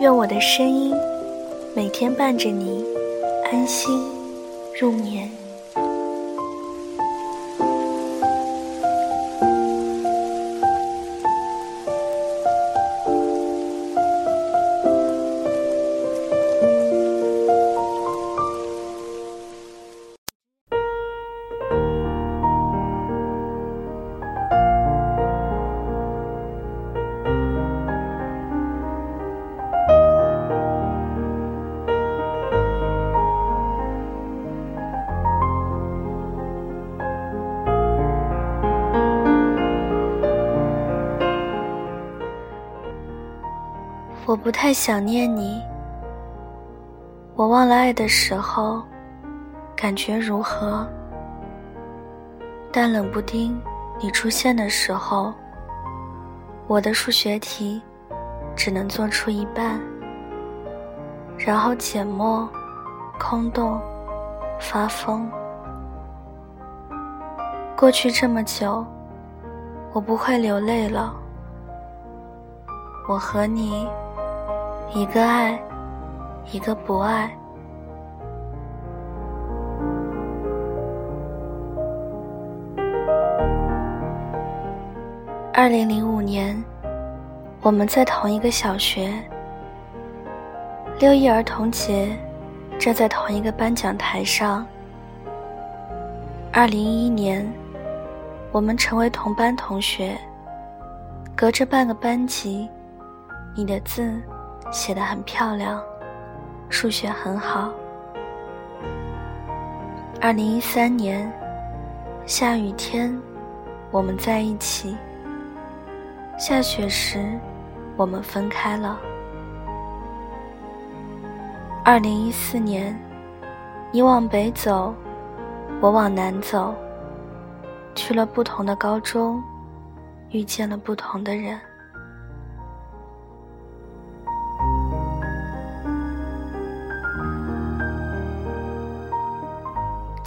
愿我的声音每天伴着你安心入眠。不太想念你。我忘了爱的时候，感觉如何？但冷不丁你出现的时候，我的数学题只能做出一半，然后缄默、空洞、发疯。过去这么久，我不会流泪了。我和你。一个爱，一个不爱。二零零五年，我们在同一个小学。六一儿童节，站在同一个颁奖台上。二零一一年，我们成为同班同学，隔着半个班级。你的字。写得很漂亮，数学很好。二零一三年，下雨天，我们在一起；下雪时，我们分开了。二零一四年，你往北走，我往南走，去了不同的高中，遇见了不同的人。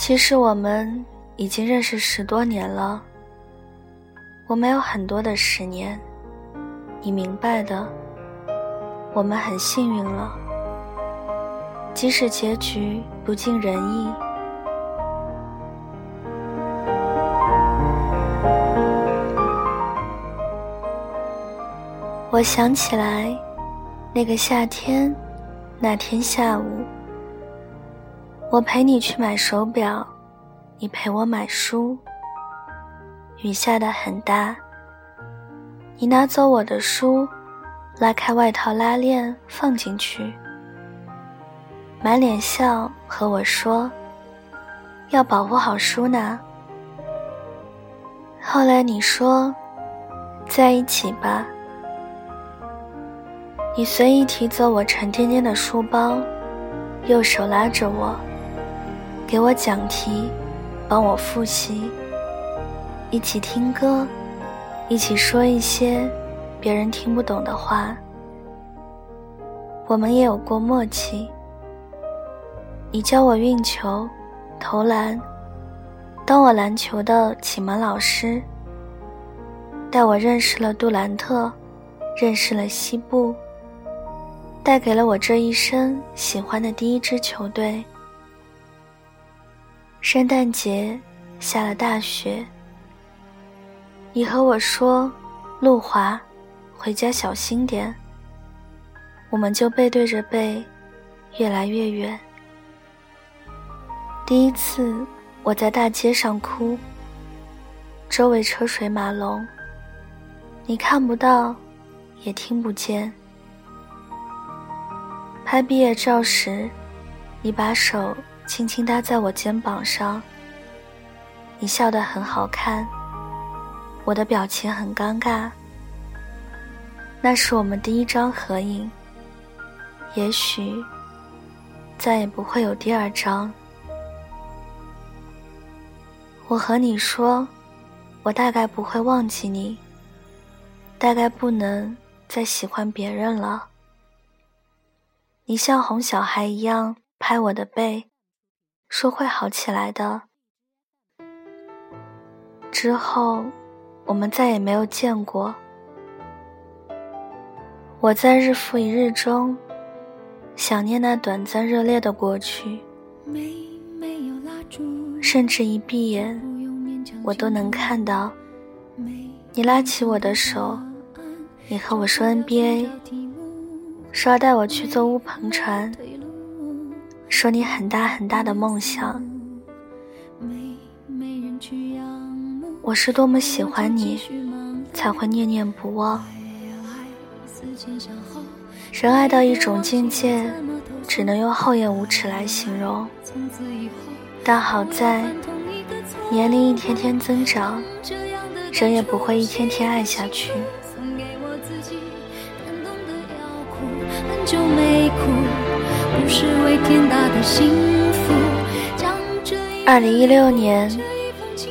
其实我们已经认识十多年了。我们有很多的十年，你明白的。我们很幸运了，即使结局不尽人意。我想起来，那个夏天，那天下午。我陪你去买手表，你陪我买书。雨下的很大，你拿走我的书，拉开外套拉链放进去，满脸笑和我说：“要保护好书呢。”后来你说：“在一起吧。”你随意提走我沉甸甸的书包，右手拉着我。给我讲题，帮我复习，一起听歌，一起说一些别人听不懂的话。我们也有过默契。你教我运球、投篮，当我篮球的启蒙老师，带我认识了杜兰特，认识了西部，带给了我这一生喜欢的第一支球队。圣诞节下了大雪，你和我说：“路滑，回家小心点。”我们就背对着背，越来越远。第一次我在大街上哭，周围车水马龙，你看不到，也听不见。拍毕业照时，你把手。轻轻搭在我肩膀上，你笑得很好看，我的表情很尴尬。那是我们第一张合影，也许再也不会有第二张。我和你说，我大概不会忘记你，大概不能再喜欢别人了。你像哄小孩一样拍我的背，说会好起来的。之后，我们再也没有见过。我在日复一日中，想念那短暂热烈的过去，甚至一闭眼，我都能看到你拉起我的手，你和我说 NBA，说要带我去坐乌篷船，说你很大很大的梦想。我是多么喜欢你，才会念念不忘。人爱到一种境界，只能用厚颜无耻来形容。但好在，年龄一天天增长，人也不会一天天爱下去。是为天大的幸福二零一六年，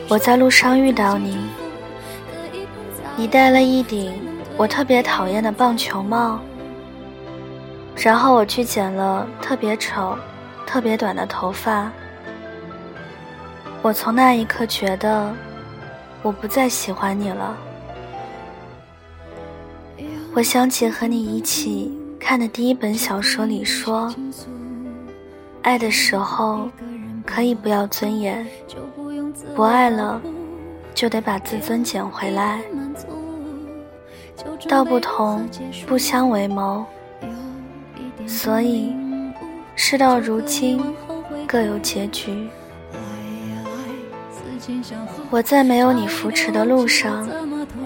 我在路上遇到你，你戴了一顶我特别讨厌的棒球帽。然后我去剪了特别丑、特别短的头发。我从那一刻觉得，我不再喜欢你了。我想起和你一起看的第一本小说里说，爱的时候可以不要尊严，不爱了就得把自尊捡回来。道不同不相为谋。所以，事到如今，各有结局。我在没有你扶持的路上，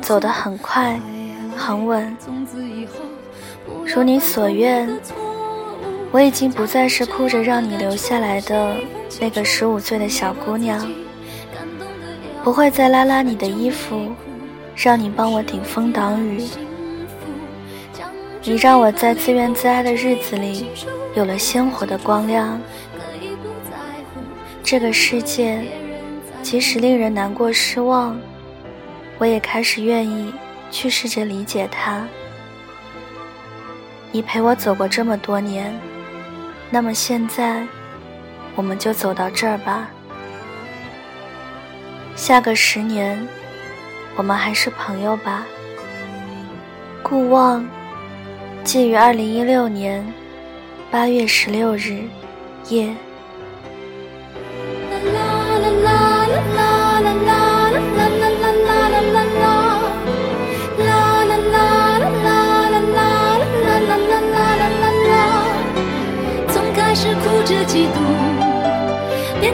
走得很快，很稳。如你所愿，我已经不再是哭着让你留下来的那个十五岁的小姑娘，不会再拉拉你的衣服，让你帮我顶风挡雨。你让我在自怨自艾的日子里有了鲜活的光亮。这个世界，即使令人难过失望，我也开始愿意去试着理解它。你陪我走过这么多年，那么现在，我们就走到这儿吧。下个十年，我们还是朋友吧。顾望。记于二零一六年八月十六日夜。